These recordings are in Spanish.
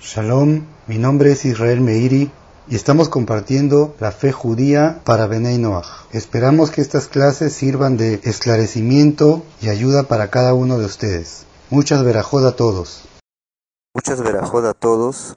Shalom, mi nombre es Israel Meiri y estamos compartiendo la fe judía para Benei Noach. Esperamos que estas clases sirvan de esclarecimiento y ayuda para cada uno de ustedes. Muchas verajod a todos. Muchas verajod a todos.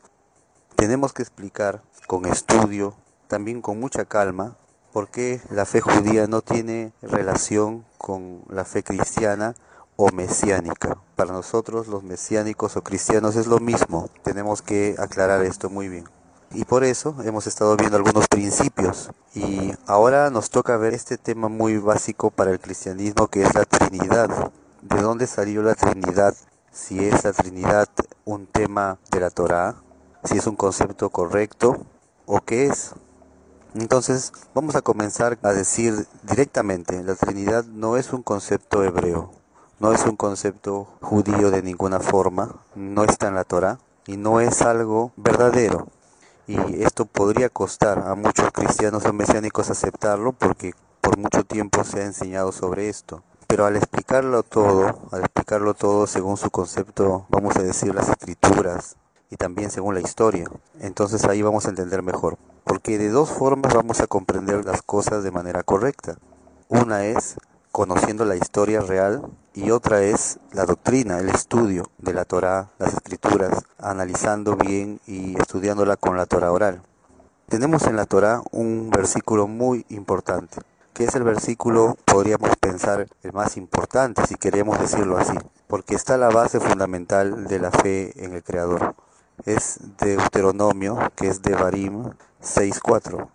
Tenemos que explicar con estudio, también con mucha calma, por qué la fe judía no tiene relación con la fe cristiana o mesiánica. Para nosotros los mesiánicos o cristianos es lo mismo. Tenemos que aclarar esto muy bien. Y por eso hemos estado viendo algunos principios. Y ahora nos toca ver este tema muy básico para el cristianismo que es la Trinidad. ¿De dónde salió la Trinidad? Si es la Trinidad un tema de la Torá, si es un concepto correcto o qué es. Entonces vamos a comenzar a decir directamente, la Trinidad no es un concepto hebreo, no es un concepto judío de ninguna forma, no está en la Torah y no es algo verdadero. Y esto podría costar a muchos cristianos o mesiánicos aceptarlo porque por mucho tiempo se ha enseñado sobre esto. Pero al explicarlo todo, al explicarlo todo según su concepto, vamos a decir las escrituras y también según la historia, entonces ahí vamos a entender mejor. Porque de dos formas vamos a comprender las cosas de manera correcta. Una es conociendo la historia real y otra es la doctrina, el estudio de la Torah, las escrituras, analizando bien y estudiándola con la Torah oral. Tenemos en la Torah un versículo muy importante, que es el versículo, podríamos pensar, el más importante, si queremos decirlo así, porque está la base fundamental de la fe en el Creador. Es Deuteronomio, que es de Barim 6.4.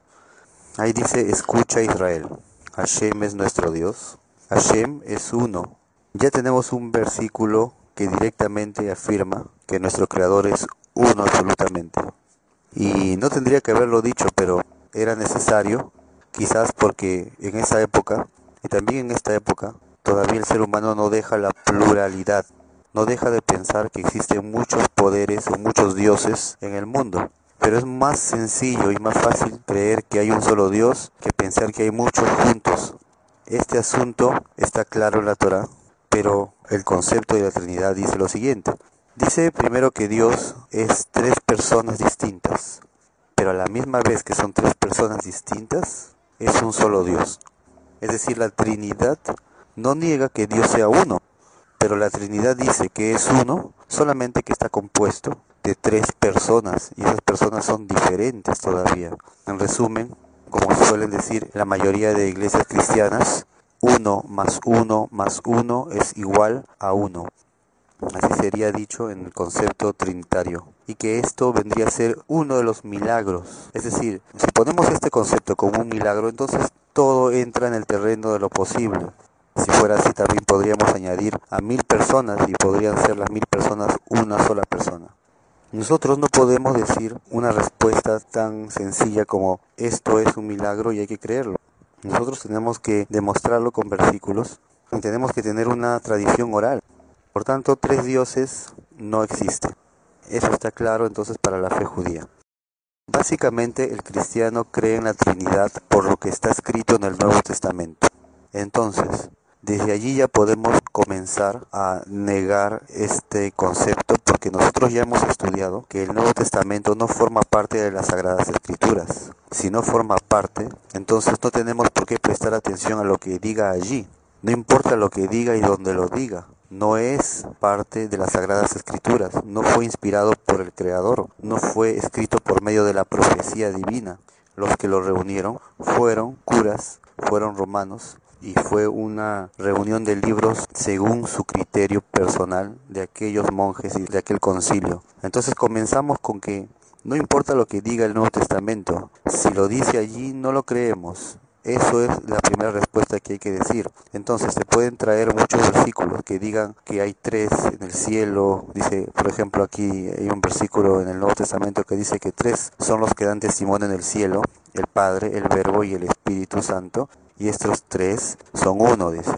Ahí dice, escucha Israel, Hashem es nuestro Dios, Hashem es uno. Ya tenemos un versículo que directamente afirma que nuestro Creador es uno absolutamente. Y no tendría que haberlo dicho, pero era necesario, quizás porque en esa época, y también en esta época, todavía el ser humano no deja la pluralidad, no deja de pensar que existen muchos poderes o muchos dioses en el mundo. Pero es más sencillo y más fácil creer que hay un solo Dios que pensar que hay muchos juntos este asunto está claro en la Torah, pero el concepto de la Trinidad dice lo siguiente. Dice primero que Dios es tres personas distintas, pero a la misma vez que son tres personas distintas, es un solo Dios. Es decir, la Trinidad no niega que Dios sea uno, pero la Trinidad dice que es uno solamente que está compuesto de tres personas y esas personas son diferentes todavía. En resumen, como suelen decir la mayoría de iglesias cristianas, uno más uno más uno es igual a uno. Así sería dicho en el concepto trinitario. Y que esto vendría a ser uno de los milagros. Es decir, si ponemos este concepto como un milagro, entonces todo entra en el terreno de lo posible. Si fuera así, también podríamos añadir a mil personas y podrían ser las mil personas una sola persona. Nosotros no podemos decir una respuesta tan sencilla como esto es un milagro y hay que creerlo. Nosotros tenemos que demostrarlo con versículos y tenemos que tener una tradición oral. Por tanto, tres dioses no existen. Eso está claro entonces para la fe judía. Básicamente el cristiano cree en la Trinidad por lo que está escrito en el Nuevo Testamento. Entonces, desde allí ya podemos comenzar a negar este concepto porque nosotros ya hemos estudiado que el Nuevo Testamento no forma parte de las Sagradas Escrituras. Si no forma parte, entonces no tenemos por qué prestar atención a lo que diga allí. No importa lo que diga y dónde lo diga. No es parte de las Sagradas Escrituras. No fue inspirado por el Creador. No fue escrito por medio de la profecía divina. Los que lo reunieron fueron curas, fueron romanos y fue una reunión de libros según su criterio personal de aquellos monjes y de aquel concilio. Entonces comenzamos con que no importa lo que diga el Nuevo Testamento, si lo dice allí no lo creemos. Eso es la primera respuesta que hay que decir. Entonces se pueden traer muchos versículos que digan que hay tres en el cielo. Dice, por ejemplo, aquí hay un versículo en el Nuevo Testamento que dice que tres son los que dan testimonio en el cielo, el Padre, el Verbo y el Espíritu Santo y estos tres son uno, dice.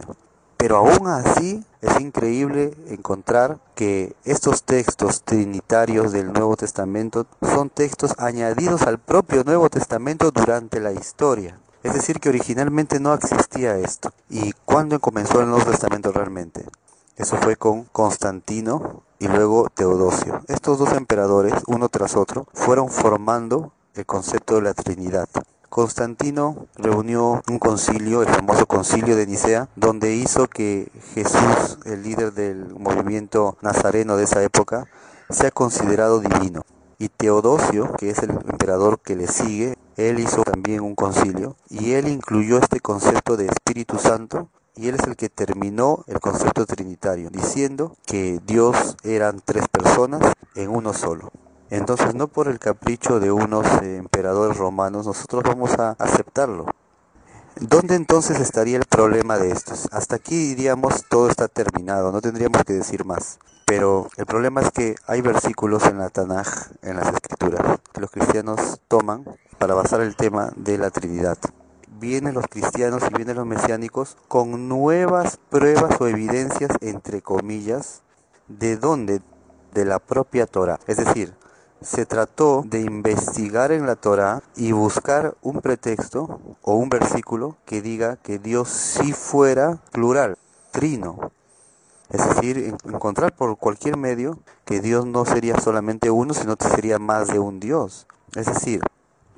Pero aún así es increíble encontrar que estos textos trinitarios del Nuevo Testamento son textos añadidos al propio Nuevo Testamento durante la historia. Es decir, que originalmente no existía esto. ¿Y cuándo comenzó el Nuevo Testamento realmente? Eso fue con Constantino y luego Teodosio. Estos dos emperadores, uno tras otro, fueron formando el concepto de la Trinidad. Constantino reunió un concilio, el famoso concilio de Nicea, donde hizo que Jesús, el líder del movimiento nazareno de esa época, sea considerado divino. Y Teodosio, que es el emperador que le sigue, él hizo también un concilio y él incluyó este concepto de Espíritu Santo y él es el que terminó el concepto trinitario, diciendo que Dios eran tres personas en uno solo. Entonces, no por el capricho de unos eh, emperadores romanos, nosotros vamos a aceptarlo. ¿Dónde entonces estaría el problema de estos? Hasta aquí diríamos todo está terminado, no tendríamos que decir más. Pero el problema es que hay versículos en la Tanaj, en las escrituras, que los cristianos toman para basar el tema de la Trinidad. Vienen los cristianos y vienen los mesiánicos con nuevas pruebas o evidencias, entre comillas, de dónde? De la propia Torah. Es decir, se trató de investigar en la Torah y buscar un pretexto o un versículo que diga que Dios sí fuera plural, trino. Es decir, encontrar por cualquier medio que Dios no sería solamente uno, sino que sería más de un Dios. Es decir,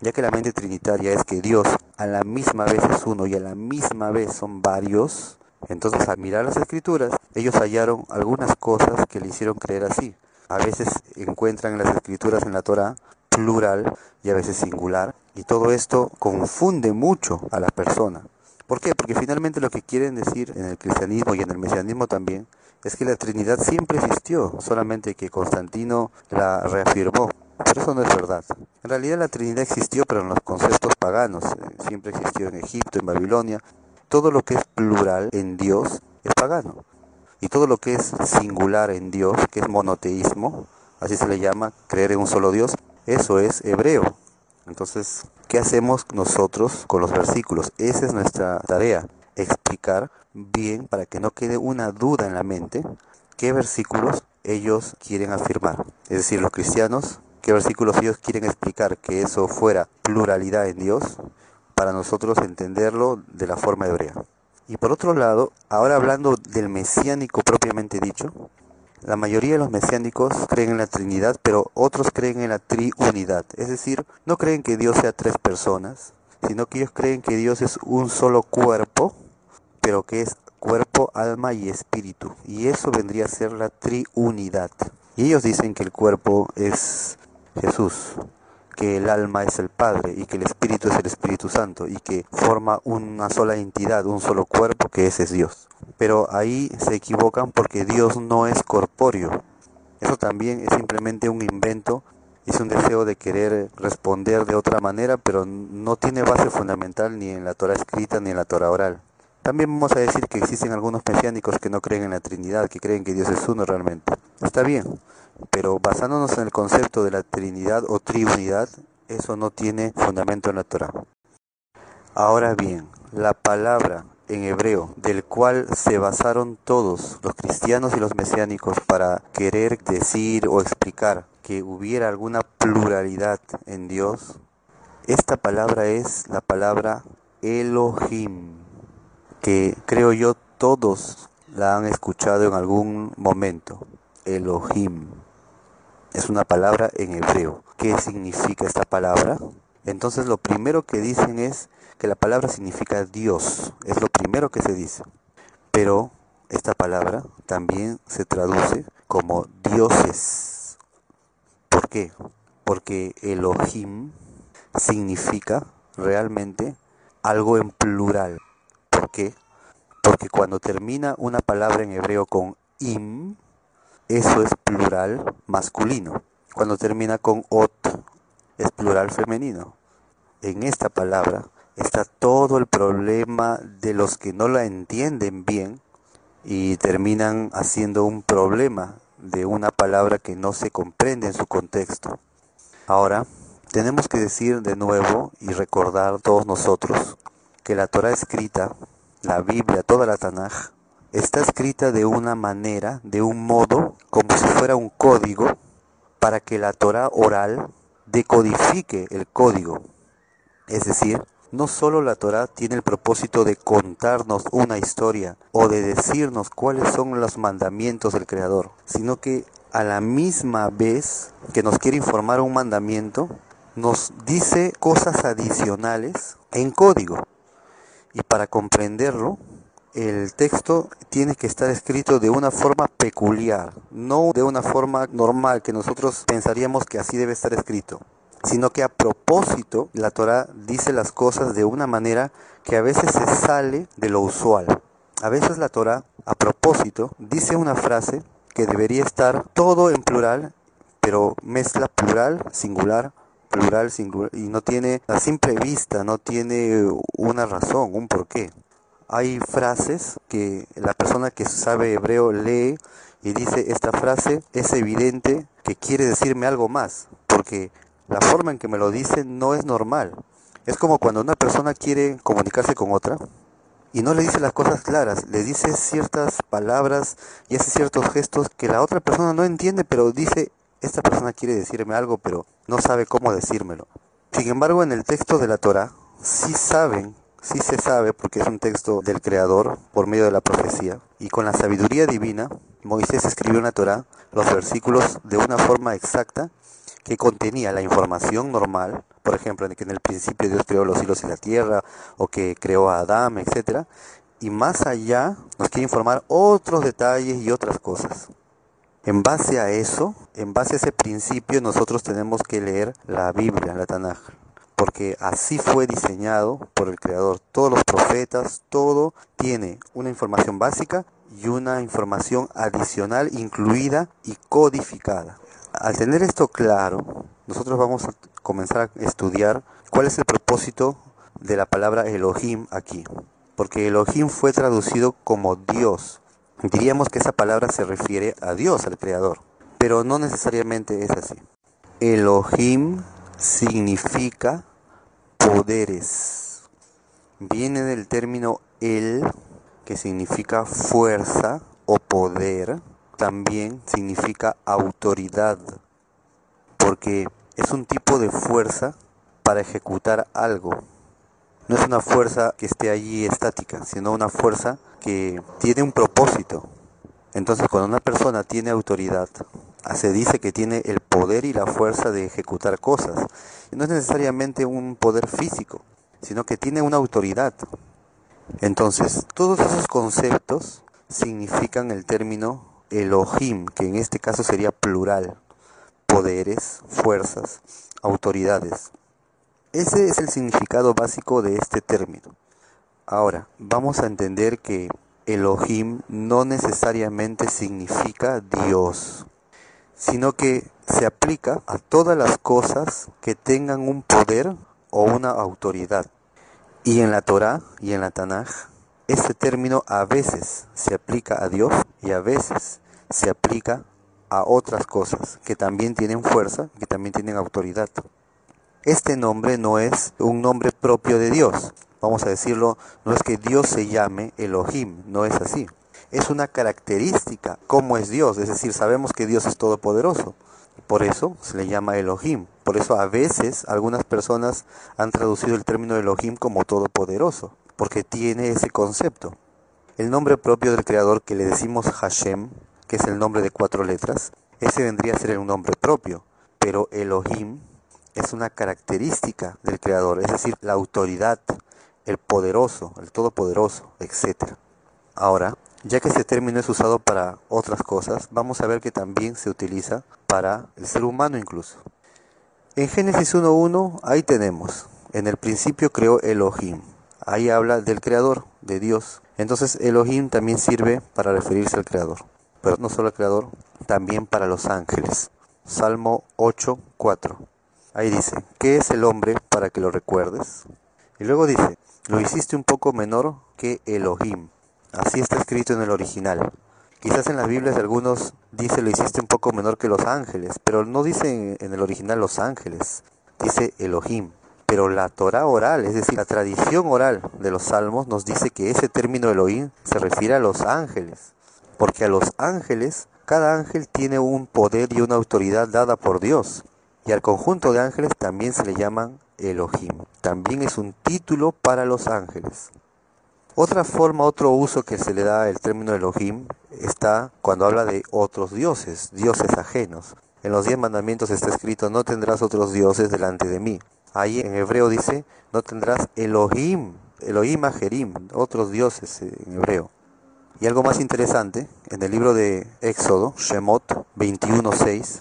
ya que la mente trinitaria es que Dios a la misma vez es uno y a la misma vez son varios, entonces al mirar las escrituras, ellos hallaron algunas cosas que le hicieron creer así. A veces encuentran en las escrituras en la Torah plural y a veces singular, y todo esto confunde mucho a la persona. ¿Por qué? Porque finalmente lo que quieren decir en el cristianismo y en el mesianismo también es que la Trinidad siempre existió, solamente que Constantino la reafirmó. Pero eso no es verdad. En realidad la Trinidad existió, pero en los conceptos paganos. Eh, siempre existió en Egipto, en Babilonia. Todo lo que es plural en Dios es pagano. Y todo lo que es singular en Dios, que es monoteísmo, así se le llama, creer en un solo Dios, eso es hebreo. Entonces, ¿qué hacemos nosotros con los versículos? Esa es nuestra tarea, explicar bien para que no quede una duda en la mente qué versículos ellos quieren afirmar. Es decir, los cristianos qué versículos ellos quieren explicar que eso fuera pluralidad en Dios para nosotros entenderlo de la forma hebrea. Y por otro lado, ahora hablando del mesiánico propiamente dicho, la mayoría de los mesiánicos creen en la Trinidad, pero otros creen en la triunidad. Es decir, no creen que Dios sea tres personas, sino que ellos creen que Dios es un solo cuerpo, pero que es cuerpo, alma y espíritu. Y eso vendría a ser la triunidad. Y ellos dicen que el cuerpo es Jesús, que el alma es el Padre y que el Espíritu es el Espíritu Santo y que forma una sola entidad, un solo cuerpo que ese es Dios. Pero ahí se equivocan porque Dios no es corpóreo. Eso también es simplemente un invento, es un deseo de querer responder de otra manera, pero no tiene base fundamental ni en la Torah escrita ni en la Torah oral. También vamos a decir que existen algunos mesiánicos que no creen en la Trinidad, que creen que Dios es uno realmente. Está bien, pero basándonos en el concepto de la Trinidad o Triunidad, eso no tiene fundamento en la Torah. Ahora bien, la palabra en hebreo del cual se basaron todos los cristianos y los mesiánicos para querer decir o explicar que hubiera alguna pluralidad en Dios, esta palabra es la palabra Elohim, que creo yo todos la han escuchado en algún momento. Elohim. Es una palabra en hebreo. ¿Qué significa esta palabra? Entonces lo primero que dicen es que la palabra significa Dios. Es lo primero que se dice. Pero esta palabra también se traduce como dioses. ¿Por qué? Porque Elohim significa realmente algo en plural. ¿Por qué? Porque cuando termina una palabra en hebreo con im, eso es plural masculino. Cuando termina con ot, es plural femenino. En esta palabra está todo el problema de los que no la entienden bien y terminan haciendo un problema de una palabra que no se comprende en su contexto. Ahora, tenemos que decir de nuevo y recordar todos nosotros que la Torah escrita, la Biblia, toda la Tanaj, está escrita de una manera, de un modo, como si fuera un código, para que la Torah oral decodifique el código. Es decir, No solo la Torá tiene el propósito de contarnos una historia o de decirnos cuáles son los mandamientos del Creador, sino que a la misma vez que nos quiere informar un mandamiento, nos dice cosas adicionales en código. Y para comprenderlo, el texto tiene que estar escrito de una forma peculiar, no de una forma normal que nosotros pensaríamos que así debe estar escrito, sino que a propósito la Torah dice las cosas de una manera que a veces se sale de lo usual. A veces la Torah a propósito dice una frase que debería estar todo en plural, pero mezcla plural, singular, plural, singular, y no tiene a simple vista, no tiene una razón, un porqué. Hay frases que la persona que sabe hebreo lee y dice esta frase es evidente que quiere decirme algo más, porque la forma en que me lo dice no es normal. Es como cuando una persona quiere comunicarse con otra y no le dice las cosas claras, le dice ciertas palabras y hace ciertos gestos que la otra persona no entiende, pero dice, esta persona quiere decirme algo, pero no sabe cómo decírmelo. Sin embargo, en el texto de la Torah sí saben Sí se sabe, porque es un texto del Creador por medio de la profecía, y con la sabiduría divina, Moisés escribió en la Torah los versículos de una forma exacta que contenía la información normal, por ejemplo, que en el principio Dios creó los cielos y la tierra, o que creó a Adán, etc. Y más allá nos quiere informar otros detalles y otras cosas. En base a eso, en base a ese principio, nosotros tenemos que leer la Biblia, la Tanaj porque así fue diseñado por el Creador. Todos los profetas, todo tiene una información básica y una información adicional incluida y codificada. Al tener esto claro, nosotros vamos a comenzar a estudiar cuál es el propósito de la palabra Elohim aquí. Porque Elohim fue traducido como Dios. Diríamos que esa palabra se refiere a Dios, al Creador. Pero no necesariamente es así. Elohim significa poderes. Viene del término el, que significa fuerza o poder, también significa autoridad, porque es un tipo de fuerza para ejecutar algo. No es una fuerza que esté allí estática, sino una fuerza que tiene un propósito. Entonces cuando una persona tiene autoridad, se dice que tiene el poder y la fuerza de ejecutar cosas. No es necesariamente un poder físico, sino que tiene una autoridad. Entonces, todos esos conceptos significan el término Elohim, que en este caso sería plural, poderes, fuerzas, autoridades. Ese es el significado básico de este término. Ahora, vamos a entender que Elohim no necesariamente significa Dios sino que se aplica a todas las cosas que tengan un poder o una autoridad. Y en la Torah y en la Tanaj, este término a veces se aplica a Dios y a veces se aplica a otras cosas que también tienen fuerza, que también tienen autoridad. Este nombre no es un nombre propio de Dios. Vamos a decirlo, no es que Dios se llame Elohim, no es así es una característica, como es Dios, es decir, sabemos que Dios es todopoderoso. Por eso se le llama Elohim. Por eso a veces algunas personas han traducido el término Elohim como todopoderoso, porque tiene ese concepto. El nombre propio del creador que le decimos Hashem, que es el nombre de cuatro letras, ese vendría a ser un nombre propio, pero Elohim es una característica del creador, es decir, la autoridad, el poderoso, el todopoderoso, etc. Ahora, ya que este término es usado para otras cosas, vamos a ver que también se utiliza para el ser humano incluso. En Génesis 1.1 ahí tenemos, en el principio creó Elohim. Ahí habla del creador, de Dios. Entonces Elohim también sirve para referirse al creador. Pero no solo al creador, también para los ángeles. Salmo 8.4. Ahí dice, ¿qué es el hombre para que lo recuerdes? Y luego dice, lo hiciste un poco menor que Elohim Así está escrito en el original. Quizás en las Biblias algunos dice lo hiciste un poco menor que los ángeles, pero no dice en el original los ángeles, dice Elohim. Pero la Torah oral, es decir, la tradición oral de los salmos nos dice que ese término Elohim se refiere a los ángeles, porque a los ángeles, cada ángel tiene un poder y una autoridad dada por Dios. Y al conjunto de ángeles también se le llaman Elohim. También es un título para los ángeles. Otra forma, otro uso que se le da el término Elohim está cuando habla de otros dioses, dioses ajenos. En los diez mandamientos está escrito, no tendrás otros dioses delante de mí. Ahí en hebreo dice, no tendrás Elohim, Elohim Ajerim, otros dioses en hebreo. Y algo más interesante, en el libro de Éxodo, Shemot 21.6,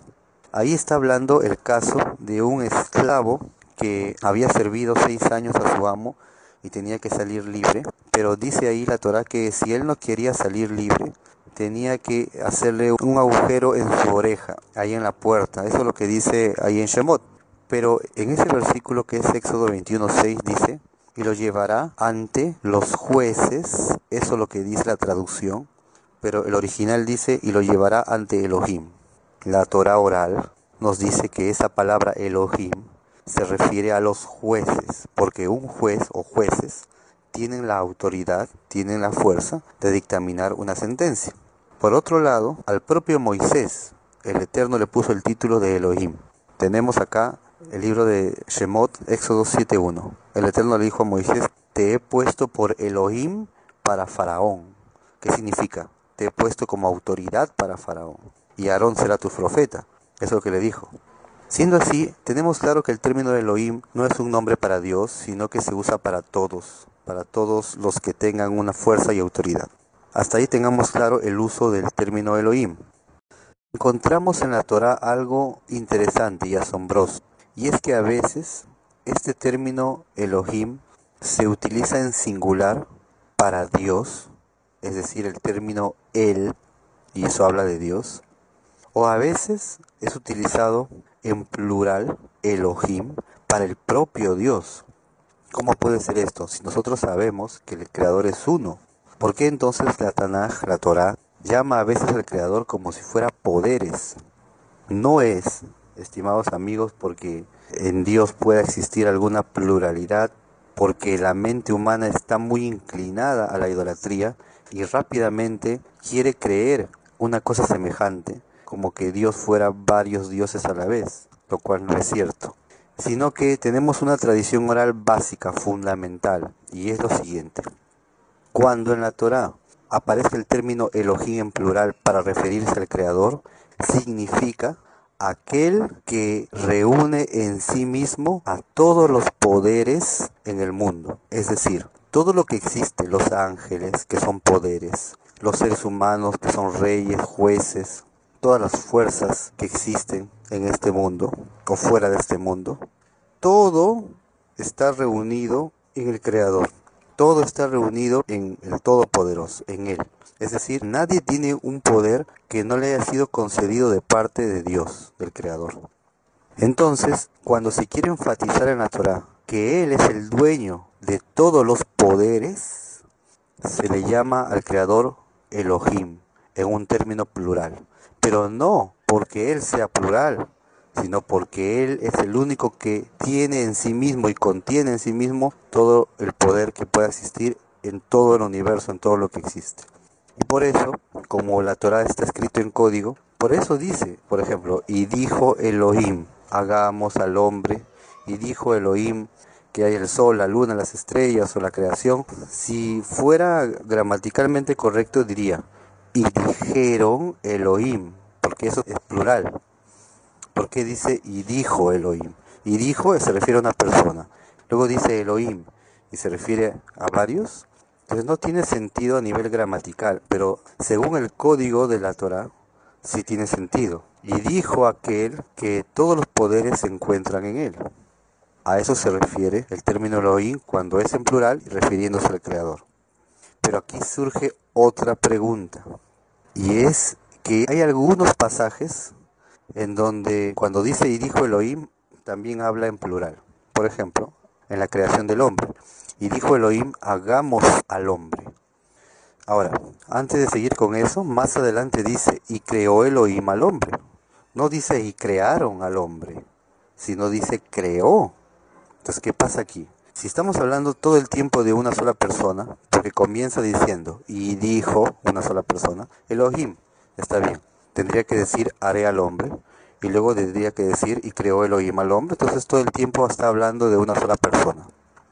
ahí está hablando el caso de un esclavo que había servido seis años a su amo y tenía que salir libre, pero dice ahí la Torah que si él no quería salir libre, tenía que hacerle un agujero en su oreja, ahí en la puerta. Eso es lo que dice ahí en Shemot. Pero en ese versículo que es Éxodo 21.6 dice, y lo llevará ante los jueces, eso es lo que dice la traducción, pero el original dice, y lo llevará ante Elohim. La Torah oral nos dice que esa palabra Elohim se refiere a los jueces, porque un juez o jueces tienen la autoridad, tienen la fuerza de dictaminar una sentencia. Por otro lado, al propio Moisés, el Eterno le puso el título de Elohim. Tenemos acá el libro de Shemot, Éxodo 7.1. El Eterno le dijo a Moisés, te he puesto por Elohim para Faraón. ¿Qué significa? Te he puesto como autoridad para Faraón. Y Aarón será tu profeta. Eso es lo que le dijo. Siendo así, tenemos claro que el término Elohim no es un nombre para Dios, sino que se usa para todos, para todos los que tengan una fuerza y autoridad. Hasta ahí tengamos claro el uso del término Elohim. Encontramos en la Torah algo interesante y asombroso, y es que a veces este término Elohim se utiliza en singular para Dios, es decir, el término El, y eso habla de Dios, o a veces es utilizado en plural Elohim para el propio Dios. ¿Cómo puede ser esto? Si nosotros sabemos que el Creador es uno, ¿por qué entonces la Tanaj, la Torah, llama a veces al Creador como si fuera poderes? No es, estimados amigos, porque en Dios pueda existir alguna pluralidad, porque la mente humana está muy inclinada a la idolatría y rápidamente quiere creer una cosa semejante como que Dios fuera varios dioses a la vez, lo cual no es cierto, sino que tenemos una tradición oral básica, fundamental, y es lo siguiente. Cuando en la Torah aparece el término Elohim en plural para referirse al Creador, significa aquel que reúne en sí mismo a todos los poderes en el mundo, es decir, todo lo que existe, los ángeles, que son poderes, los seres humanos, que son reyes, jueces, todas las fuerzas que existen en este mundo o fuera de este mundo, todo está reunido en el Creador. Todo está reunido en el Todopoderoso, en Él. Es decir, nadie tiene un poder que no le haya sido concedido de parte de Dios, del Creador. Entonces, cuando se quiere enfatizar en la Torah que Él es el dueño de todos los poderes, se le llama al Creador Elohim, en un término plural pero no porque Él sea plural, sino porque Él es el único que tiene en sí mismo y contiene en sí mismo todo el poder que pueda existir en todo el universo, en todo lo que existe. Y por eso, como la Torah está escrito en código, por eso dice, por ejemplo, y dijo Elohim, hagamos al hombre, y dijo Elohim que hay el sol, la luna, las estrellas o la creación. Si fuera gramaticalmente correcto diría, y dijeron Elohim, porque eso es plural. Porque dice y dijo Elohim. Y dijo se refiere a una persona. Luego dice Elohim y se refiere a varios. Entonces no tiene sentido a nivel gramatical, pero según el código de la Torah, sí tiene sentido. Y dijo aquel que todos los poderes se encuentran en él. A eso se refiere el término Elohim cuando es en plural refiriéndose al Creador. Pero aquí surge otra pregunta. Y es que hay algunos pasajes en donde cuando dice y dijo Elohim, también habla en plural. Por ejemplo, en la creación del hombre. Y dijo Elohim, hagamos al hombre. Ahora, antes de seguir con eso, más adelante dice, y creó Elohim al hombre. No dice, y crearon al hombre, sino dice, creó. Entonces, ¿qué pasa aquí? Si estamos hablando todo el tiempo de una sola persona, porque comienza diciendo, y dijo una sola persona, Elohim, está bien, tendría que decir, haré al hombre, y luego tendría que decir y creó Elohim al hombre. Entonces todo el tiempo está hablando de una sola persona.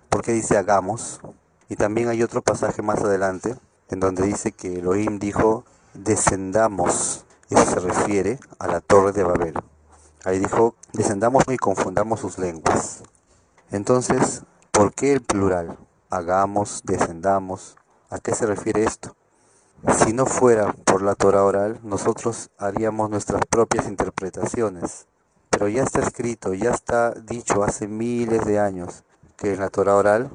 ¿Por qué dice hagamos? Y también hay otro pasaje más adelante en donde dice que Elohim dijo descendamos. Eso se refiere a la torre de Babel. Ahí dijo descendamos y confundamos sus lenguas. Entonces, ¿por qué el plural? Hagamos, descendamos. ¿A qué se refiere esto? Si no fuera por la Torah oral, nosotros haríamos nuestras propias interpretaciones. Pero ya está escrito, ya está dicho hace miles de años que en la Torah oral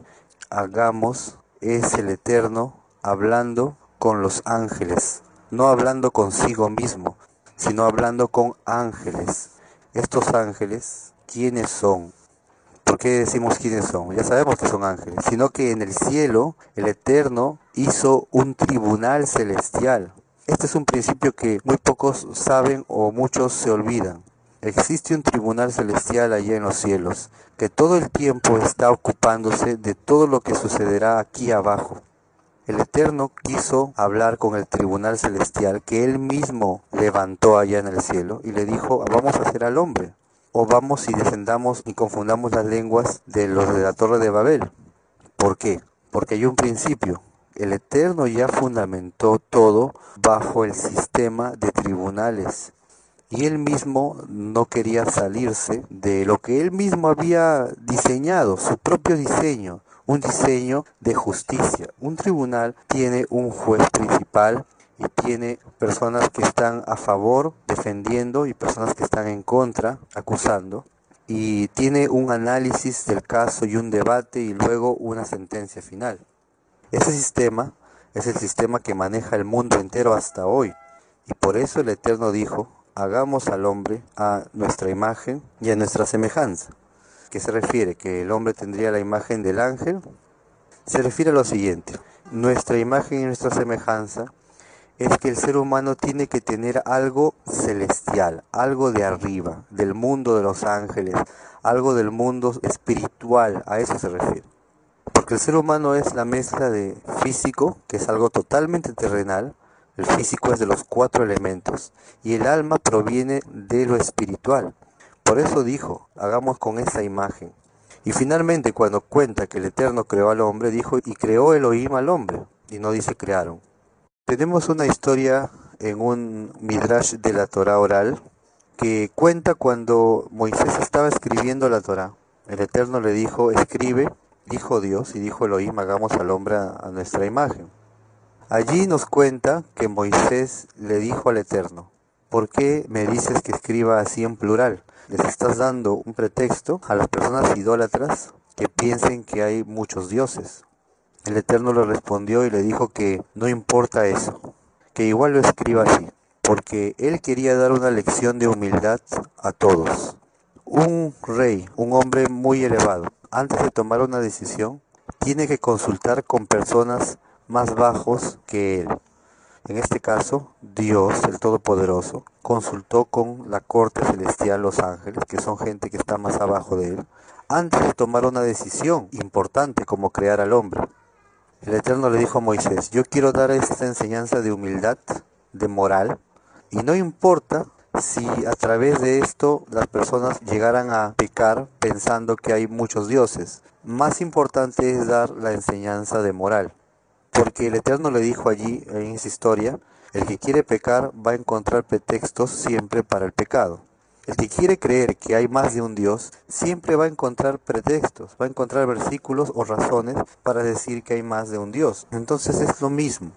hagamos es el Eterno hablando con los ángeles, no hablando consigo mismo, sino hablando con ángeles. Estos ángeles, ¿quiénes son? ¿Por qué decimos quiénes son? Ya sabemos que son ángeles, sino que en el cielo el Eterno hizo un tribunal celestial. Este es un principio que muy pocos saben o muchos se olvidan. Existe un tribunal celestial allá en los cielos, que todo el tiempo está ocupándose de todo lo que sucederá aquí abajo. El Eterno quiso hablar con el tribunal celestial que él mismo levantó allá en el cielo y le dijo, vamos a hacer al hombre o vamos y descendamos y confundamos las lenguas de los de la Torre de Babel. ¿Por qué? Porque hay un principio. El Eterno ya fundamentó todo bajo el sistema de tribunales. Y él mismo no quería salirse de lo que él mismo había diseñado, su propio diseño, un diseño de justicia. Un tribunal tiene un juez principal y tiene personas que están a favor defendiendo y personas que están en contra acusando y tiene un análisis del caso y un debate y luego una sentencia final. Ese sistema es el sistema que maneja el mundo entero hasta hoy y por eso el Eterno dijo, hagamos al hombre a nuestra imagen y a nuestra semejanza. ¿Qué se refiere? ¿Que el hombre tendría la imagen del ángel? Se refiere a lo siguiente, nuestra imagen y nuestra semejanza es que el ser humano tiene que tener algo celestial, algo de arriba, del mundo de los ángeles, algo del mundo espiritual, a eso se refiere. Porque el ser humano es la mezcla de físico, que es algo totalmente terrenal, el físico es de los cuatro elementos, y el alma proviene de lo espiritual. Por eso dijo, hagamos con esa imagen. Y finalmente cuando cuenta que el Eterno creó al hombre, dijo, y creó Elohim al hombre, y no dice crearon. Tenemos una historia en un midrash de la Torah oral que cuenta cuando Moisés estaba escribiendo la Torah. El Eterno le dijo, escribe, dijo Dios, y dijo Elohim, hagamos al hombre a nuestra imagen. Allí nos cuenta que Moisés le dijo al Eterno, ¿por qué me dices que escriba así en plural? Les estás dando un pretexto a las personas idólatras que piensen que hay muchos dioses. El Eterno le respondió y le dijo que no importa eso, que igual lo escriba así, porque él quería dar una lección de humildad a todos. Un rey, un hombre muy elevado, antes de tomar una decisión, tiene que consultar con personas más bajos que él. En este caso, Dios, el Todopoderoso, consultó con la corte celestial, los ángeles, que son gente que está más abajo de él, antes de tomar una decisión importante como crear al hombre. El Eterno le dijo a Moisés, yo quiero dar esta enseñanza de humildad, de moral, y no importa si a través de esto las personas llegaran a pecar pensando que hay muchos dioses. Más importante es dar la enseñanza de moral, porque el Eterno le dijo allí en esa historia, el que quiere pecar va a encontrar pretextos siempre para el pecado. El que quiere creer que hay más de un Dios siempre va a encontrar pretextos, va a encontrar versículos o razones para decir que hay más de un Dios. Entonces es lo mismo.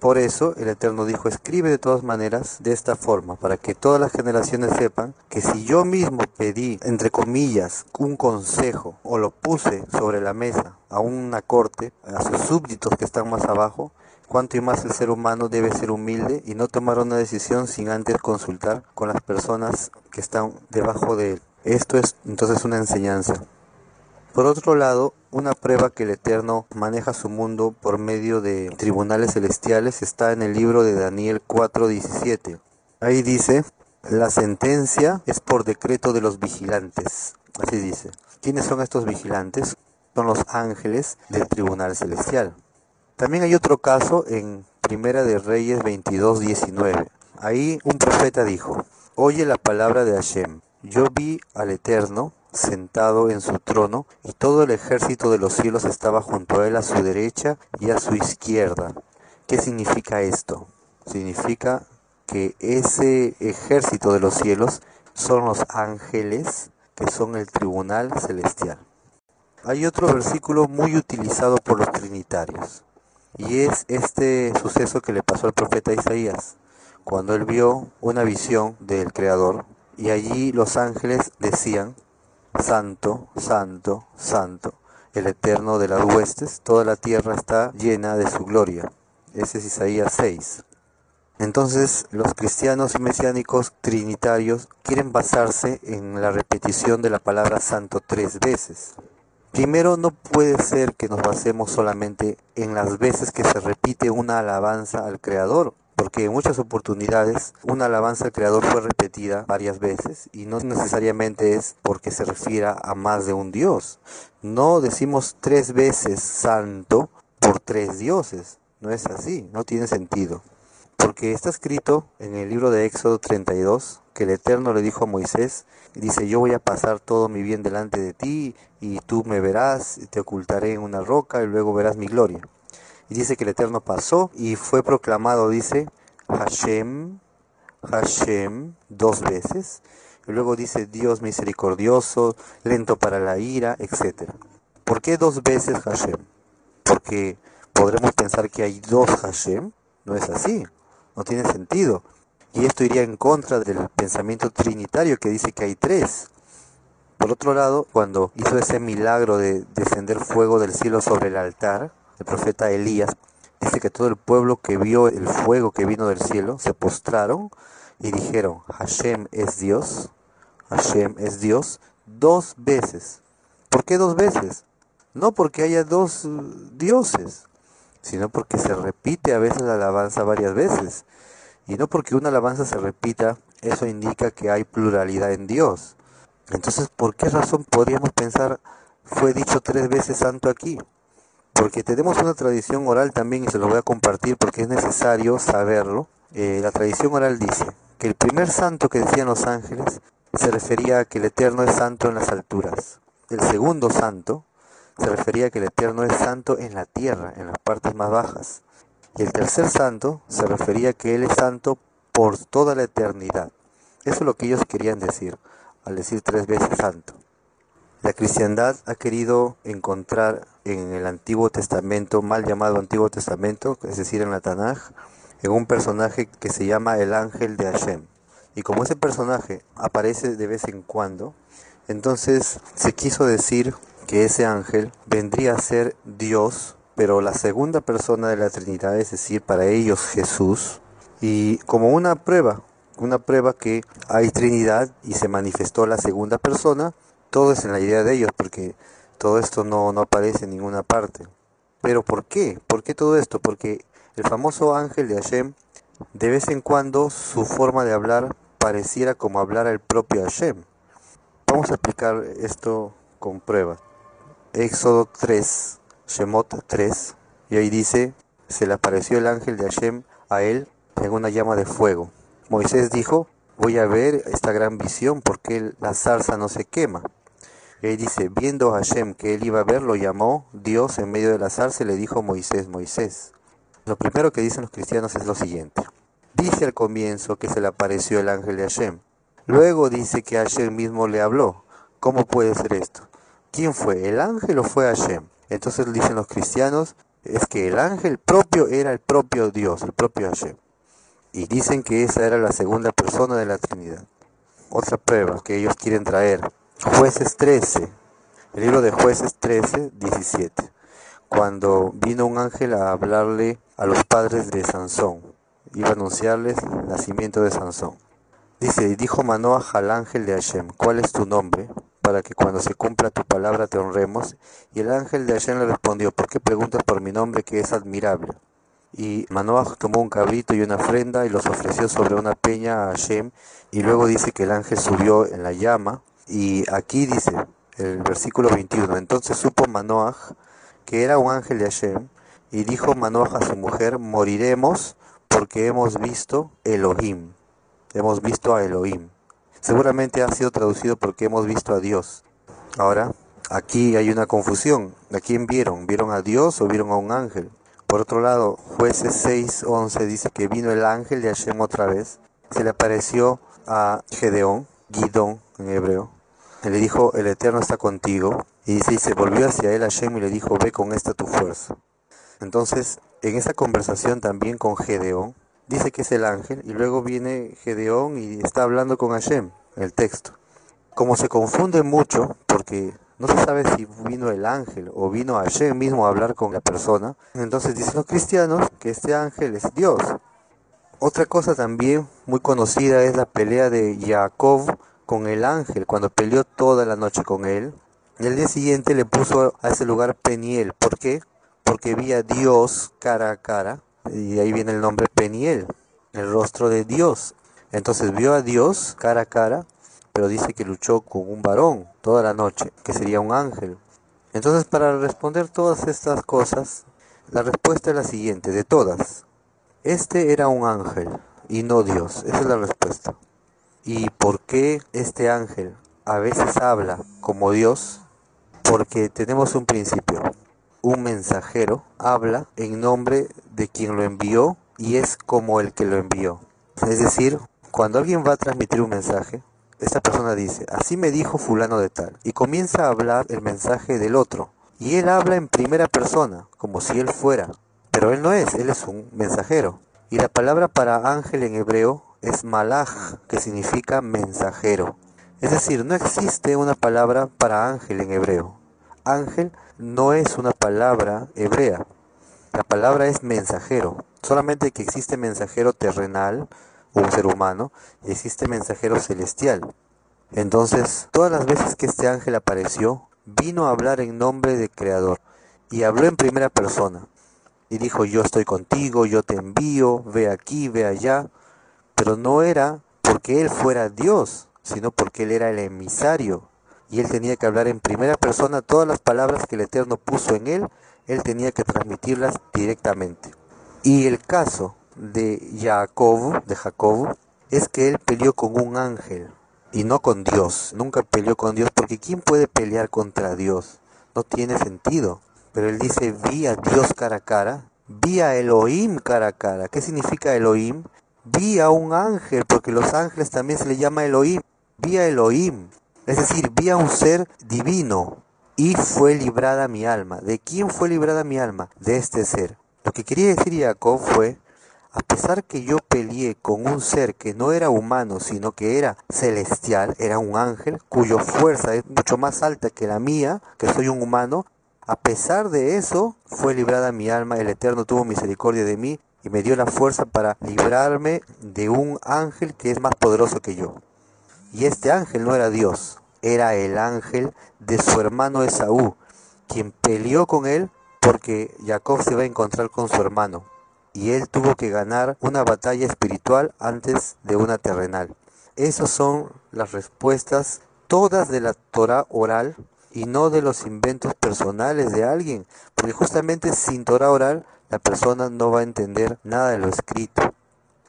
Por eso el Eterno dijo, escribe de todas maneras de esta forma, para que todas las generaciones sepan que si yo mismo pedí, entre comillas, un consejo o lo puse sobre la mesa a una corte, a sus súbditos que están más abajo, cuanto y más el ser humano debe ser humilde y no tomar una decisión sin antes consultar con las personas que están debajo de él. Esto es entonces una enseñanza. Por otro lado, una prueba que el Eterno maneja su mundo por medio de tribunales celestiales está en el libro de Daniel 4:17. Ahí dice, la sentencia es por decreto de los vigilantes. Así dice. ¿Quiénes son estos vigilantes? Son los ángeles del tribunal celestial. También hay otro caso en Primera de Reyes 22:19. Ahí un profeta dijo, Oye la palabra de Hashem. Yo vi al Eterno sentado en su trono, y todo el ejército de los cielos estaba junto a él a su derecha y a su izquierda. ¿Qué significa esto? Significa que ese ejército de los cielos son los ángeles que son el tribunal celestial. Hay otro versículo muy utilizado por los trinitarios y es este suceso que le pasó al profeta Isaías cuando él vio una visión del Creador y allí los ángeles decían, Santo, Santo, Santo, el Eterno de las huestes, toda la tierra está llena de su gloria. Ese es Isaías 6. Entonces los cristianos y mesiánicos trinitarios quieren basarse en la repetición de la palabra santo tres veces. Primero, no puede ser que nos basemos solamente en las veces que se repite una alabanza al Creador, porque en muchas oportunidades una alabanza al Creador fue repetida varias veces y no necesariamente es porque se refiera a más de un Dios. No decimos tres veces santo por tres dioses, no es así, no tiene sentido. Porque está escrito en el libro de Éxodo 32 que el Eterno le dijo a Moisés, dice, yo voy a pasar todo mi bien delante de ti y tú me verás, te ocultaré en una roca y luego verás mi gloria. Y dice que el Eterno pasó y fue proclamado, dice, Hashem, Hashem, dos veces. Y luego dice Dios misericordioso, lento para la ira, etc. ¿Por qué dos veces Hashem? Porque podremos pensar que hay dos Hashem. No es así. No tiene sentido. Y esto iría en contra del pensamiento trinitario que dice que hay tres. Por otro lado, cuando hizo ese milagro de descender fuego del cielo sobre el altar, el profeta Elías, dice que todo el pueblo que vio el fuego que vino del cielo se postraron y dijeron, Hashem es Dios, Hashem es Dios, dos veces. ¿Por qué dos veces? No porque haya dos uh, dioses, sino porque se repite a veces la alabanza varias veces. Y no porque una alabanza se repita, eso indica que hay pluralidad en Dios. Entonces, ¿por qué razón podríamos pensar fue dicho tres veces santo aquí? porque tenemos una tradición oral también y se lo voy a compartir porque es necesario saberlo. Eh, la tradición oral dice que el primer santo que decían los ángeles se refería a que el Eterno es santo en las alturas. El segundo santo se refería a que el Eterno es santo en la tierra, en las partes más bajas. Y el tercer santo se refería a que Él es santo por toda la eternidad. Eso es lo que ellos querían decir al decir tres veces santo. La cristiandad ha querido encontrar en el Antiguo Testamento, mal llamado Antiguo Testamento, es decir, en la Tanaj, en un personaje que se llama el ángel de Hashem. Y como ese personaje aparece de vez en cuando, entonces se quiso decir que ese ángel vendría a ser Dios, pero la segunda persona de la Trinidad, es decir, para ellos Jesús, y como una prueba, una prueba que hay Trinidad y se manifestó la segunda persona, todo es en la idea de ellos, porque todo esto no, no aparece en ninguna parte. Pero ¿por qué? ¿Por qué todo esto? Porque el famoso ángel de Hashem, de vez en cuando su forma de hablar pareciera como hablar al propio Hashem. Vamos a explicar esto con pruebas. Éxodo 3, Shemot 3, y ahí dice, se le apareció el ángel de Hashem a él en una llama de fuego. Moisés dijo, voy a ver esta gran visión porque la zarza no se quema. Él dice, viendo Hashem que él iba a ver, lo llamó Dios en medio de la zarza y le dijo Moisés, Moisés. Lo primero que dicen los cristianos es lo siguiente. Dice al comienzo que se le apareció el ángel de Hashem. Luego dice que Hashem mismo le habló. ¿Cómo puede ser esto? ¿Quién fue? ¿El ángel o fue Hashem? Entonces dicen los cristianos, es que el ángel propio era el propio Dios, el propio Hashem. Y dicen que esa era la segunda persona de la Trinidad. Otra prueba que ellos quieren traer Jueces 13, el libro de Jueces 13, 17, cuando vino un ángel a hablarle a los padres de Sansón, iba a anunciarles el nacimiento de Sansón. Dice, y dijo Manoah al ángel de Hashem, ¿cuál es tu nombre? Para que cuando se cumpla tu palabra te honremos. Y el ángel de Hashem le respondió, ¿por qué preguntas por mi nombre que es admirable? Y Manoah tomó un cabrito y una ofrenda y los ofreció sobre una peña a Hashem. Y luego dice que el ángel subió en la llama y aquí dice el versículo 21, entonces supo Manoah que era un ángel de Hashem y dijo Manoah a su mujer, moriremos porque hemos visto Elohim. hemos visto a Elohim. Seguramente ha sido traducido porque hemos visto a Dios. Ahora, aquí hay una confusión. ¿A quién vieron? ¿Vieron a Dios o vieron a un ángel? Por otro lado, jueces 6.11 dice que vino el ángel de Hashem otra vez. Se le apareció a Gedeón, Gidón en hebreo. Le dijo, el Eterno está contigo. Y dice, y se volvió hacia él Hashem y le dijo, ve con esta tu fuerza. Entonces, en esa conversación también con Gedeón, dice que es el ángel y luego viene Gedeón y está hablando con Hashem, el texto. Como se confunde mucho, porque no se sabe si vino el ángel o vino Hashem mismo a hablar con la persona, entonces dicen los cristianos que este ángel es Dios. Otra cosa también muy conocida es la pelea de Jacob con el ángel, cuando peleó toda la noche con él. Y el día siguiente le puso a ese lugar Peniel. ¿Por qué? Porque vi a Dios cara a cara y ahí viene el nombre Peniel, el rostro de Dios. Entonces vio a Dios cara a cara, pero dice que luchó con un varón toda la noche, que sería un ángel. Entonces para responder todas estas cosas, la respuesta es la siguiente, de todas. Este era un ángel y no Dios, esa es la respuesta. ¿Y por qué este ángel a veces habla como Dios? Porque tenemos un principio un mensajero habla en nombre de quien lo envió y es como el que lo envió. Es decir, cuando alguien va a transmitir un mensaje, esta persona dice, así me dijo fulano de tal, y comienza a hablar el mensaje del otro. Y él habla en primera persona, como si él fuera. Pero él no es, él es un mensajero. Y la palabra para ángel en hebreo es malach, que significa mensajero. Es decir, no existe una palabra para ángel en hebreo. Ángel no es una palabra hebrea. La palabra es mensajero. Solamente que existe mensajero terrenal, un ser humano, existe mensajero celestial. Entonces, todas las veces que este ángel apareció, vino a hablar en nombre del Creador. Y habló en primera persona. Y dijo, yo estoy contigo, yo te envío, ve aquí, ve allá. Pero no era porque él fuera Dios, sino porque él era el emisario, y él tenía que hablar en primera persona todas las palabras que el Eterno puso en él, él tenía que transmitirlas directamente. Y el caso de Jacob, de Jacob, es que él peleó con un ángel y no con Dios. Nunca peleó con Dios porque ¿quién puede pelear contra Dios? No tiene sentido. Pero él dice, vi a Dios cara a cara, vi a Elohim cara a cara. ¿Qué significa Elohim? Vi a un ángel, porque los ángeles también se le llama Elohim. Vi a Elohim. Es decir, vi a un ser divino y fue librada mi alma. ¿De quién fue librada mi alma? De este ser. Lo que quería decir Jacob fue, a pesar que yo peleé con un ser que no era humano, sino que era celestial, era un ángel, cuya fuerza es mucho más alta que la mía, que soy un humano, a pesar de eso, fue librada mi alma, el Eterno tuvo misericordia de mí y me dio la fuerza para librarme de un ángel que es más poderoso que yo. Y este ángel no era Dios, era el ángel de su hermano Esaú, quien peleó con él porque Jacob se iba a encontrar con su hermano. Y él tuvo que ganar una batalla espiritual antes de una terrenal. Esas son las respuestas todas de la Torah oral y no de los inventos personales de alguien, porque justamente sin Torah oral la persona no va a entender nada de lo escrito.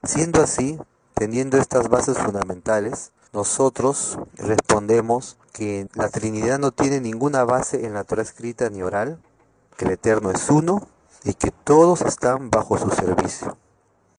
Siendo así, teniendo estas bases fundamentales, nosotros respondemos que la Trinidad no tiene ninguna base en la Torah escrita ni oral, que el Eterno es uno y que todos están bajo su servicio.